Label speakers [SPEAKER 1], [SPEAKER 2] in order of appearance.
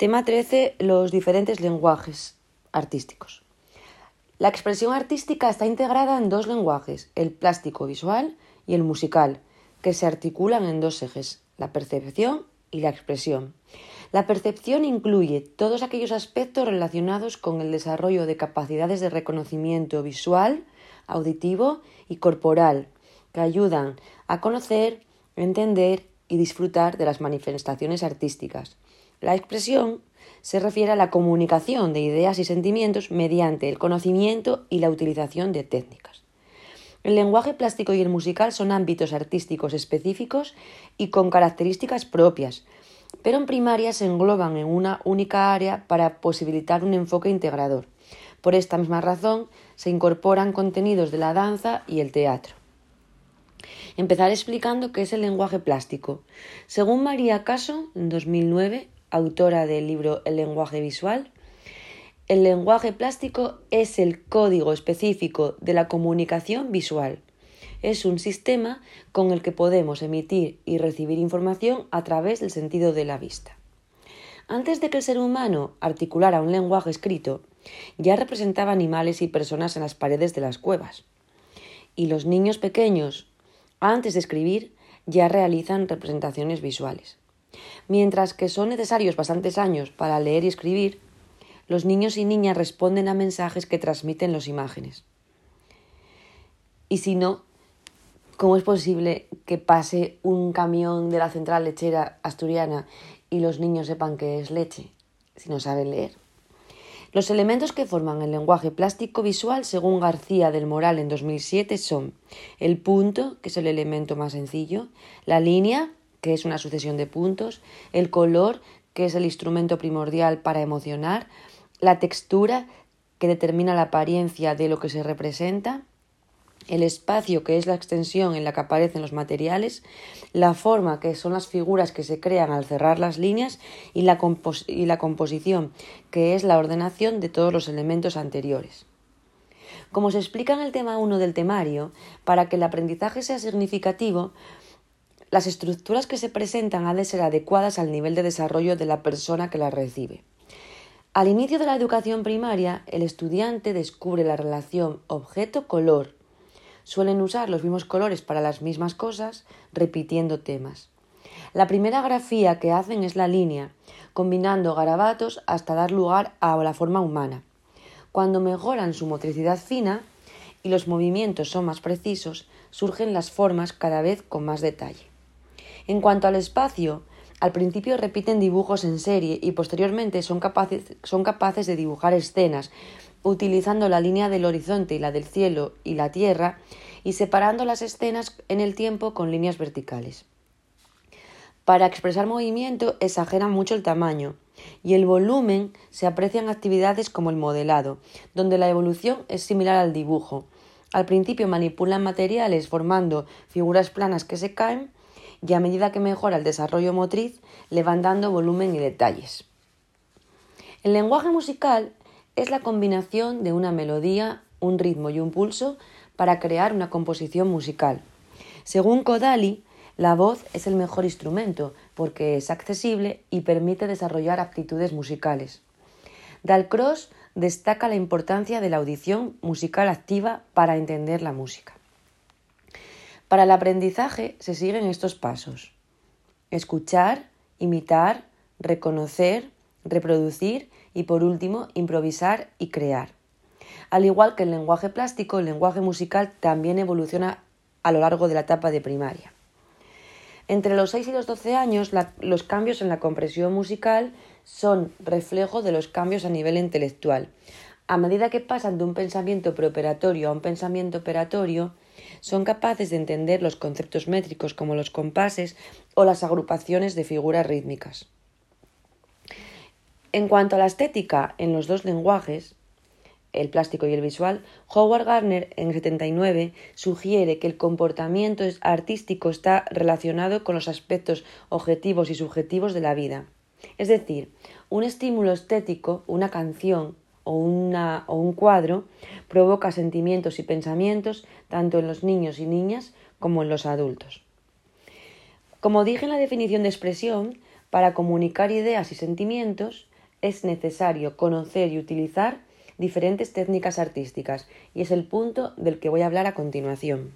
[SPEAKER 1] Tema 13. Los diferentes lenguajes artísticos. La expresión artística está integrada en dos lenguajes, el plástico visual y el musical, que se articulan en dos ejes, la percepción y la expresión. La percepción incluye todos aquellos aspectos relacionados con el desarrollo de capacidades de reconocimiento visual, auditivo y corporal, que ayudan a conocer, entender y disfrutar de las manifestaciones artísticas. La expresión se refiere a la comunicación de ideas y sentimientos mediante el conocimiento y la utilización de técnicas. El lenguaje plástico y el musical son ámbitos artísticos específicos y con características propias, pero en primaria se engloban en una única área para posibilitar un enfoque integrador. Por esta misma razón se incorporan contenidos de la danza y el teatro. Empezar explicando qué es el lenguaje plástico. Según María Caso, en 2009, autora del libro El lenguaje visual, el lenguaje plástico es el código específico de la comunicación visual. Es un sistema con el que podemos emitir y recibir información a través del sentido de la vista. Antes de que el ser humano articulara un lenguaje escrito, ya representaba animales y personas en las paredes de las cuevas. Y los niños pequeños, antes de escribir, ya realizan representaciones visuales. Mientras que son necesarios bastantes años para leer y escribir, los niños y niñas responden a mensajes que transmiten las imágenes. Y si no, ¿cómo es posible que pase un camión de la central lechera asturiana y los niños sepan que es leche si no saben leer? Los elementos que forman el lenguaje plástico visual, según García del Moral en 2007, son el punto, que es el elemento más sencillo, la línea, que es una sucesión de puntos, el color, que es el instrumento primordial para emocionar, la textura, que determina la apariencia de lo que se representa, el espacio, que es la extensión en la que aparecen los materiales, la forma, que son las figuras que se crean al cerrar las líneas, y la, composición, que es la ordenación de todos los elementos anteriores. Como se explica en el tema 1 del temario, para que el aprendizaje sea significativo, las estructuras que se presentan han de ser adecuadas al nivel de desarrollo de la persona que las recibe. Al inicio de la educación primaria, el estudiante descubre la relación objeto-color. Suelen usar los mismos colores para las mismas cosas, repitiendo temas. La primera grafía que hacen es la línea, combinando garabatos hasta dar lugar a la forma humana. Cuando mejoran su motricidad fina y los movimientos son más precisos, surgen las formas cada vez con más detalle. En cuanto al espacio, al principio repiten dibujos en serie y posteriormente son capaces, de dibujar escenas, utilizando la línea del horizonte y la del cielo y la tierra y separando las escenas en el tiempo con líneas verticales. Para expresar movimiento exageran mucho el tamaño y el volumen se aprecian actividades como el modelado, donde la evolución es similar al dibujo. Al principio manipulan materiales formando figuras planas que se caen y a medida que mejora el desarrollo motriz le van dando volumen y detalles. El lenguaje musical es la combinación de una melodía, un ritmo y un pulso para crear una composición musical. Según Kodali, la voz es el mejor instrumento porque es accesible y permite desarrollar aptitudes musicales. Dalcross destaca la importancia de la audición musical activa para entender la música. Para el aprendizaje se siguen estos pasos. Escuchar, imitar, reconocer, reproducir y por último improvisar y crear. Al igual que el lenguaje plástico, el lenguaje musical también evoluciona a lo largo de la etapa de primaria. Entre los 6 y los 12 años, los cambios en la compresión musical son reflejo de los cambios a nivel intelectual. A medida que pasan de un pensamiento preoperatorio a un pensamiento operatorio, son capaces de entender los conceptos métricos como los compases o las agrupaciones de figuras rítmicas. En cuanto a la estética en los dos lenguajes, el plástico y el visual, Howard Gardner en el 79 sugiere que el comportamiento artístico está relacionado con los aspectos objetivos y subjetivos de la vida. Es decir, un estímulo estético, una canción, o, una, o un cuadro provoca sentimientos y pensamientos tanto en los niños y niñas como en los adultos. Como dije en la definición de expresión, para comunicar ideas y sentimientos, es necesario conocer y utilizar diferentes técnicas artísticas y es el punto del que voy a hablar a continuación.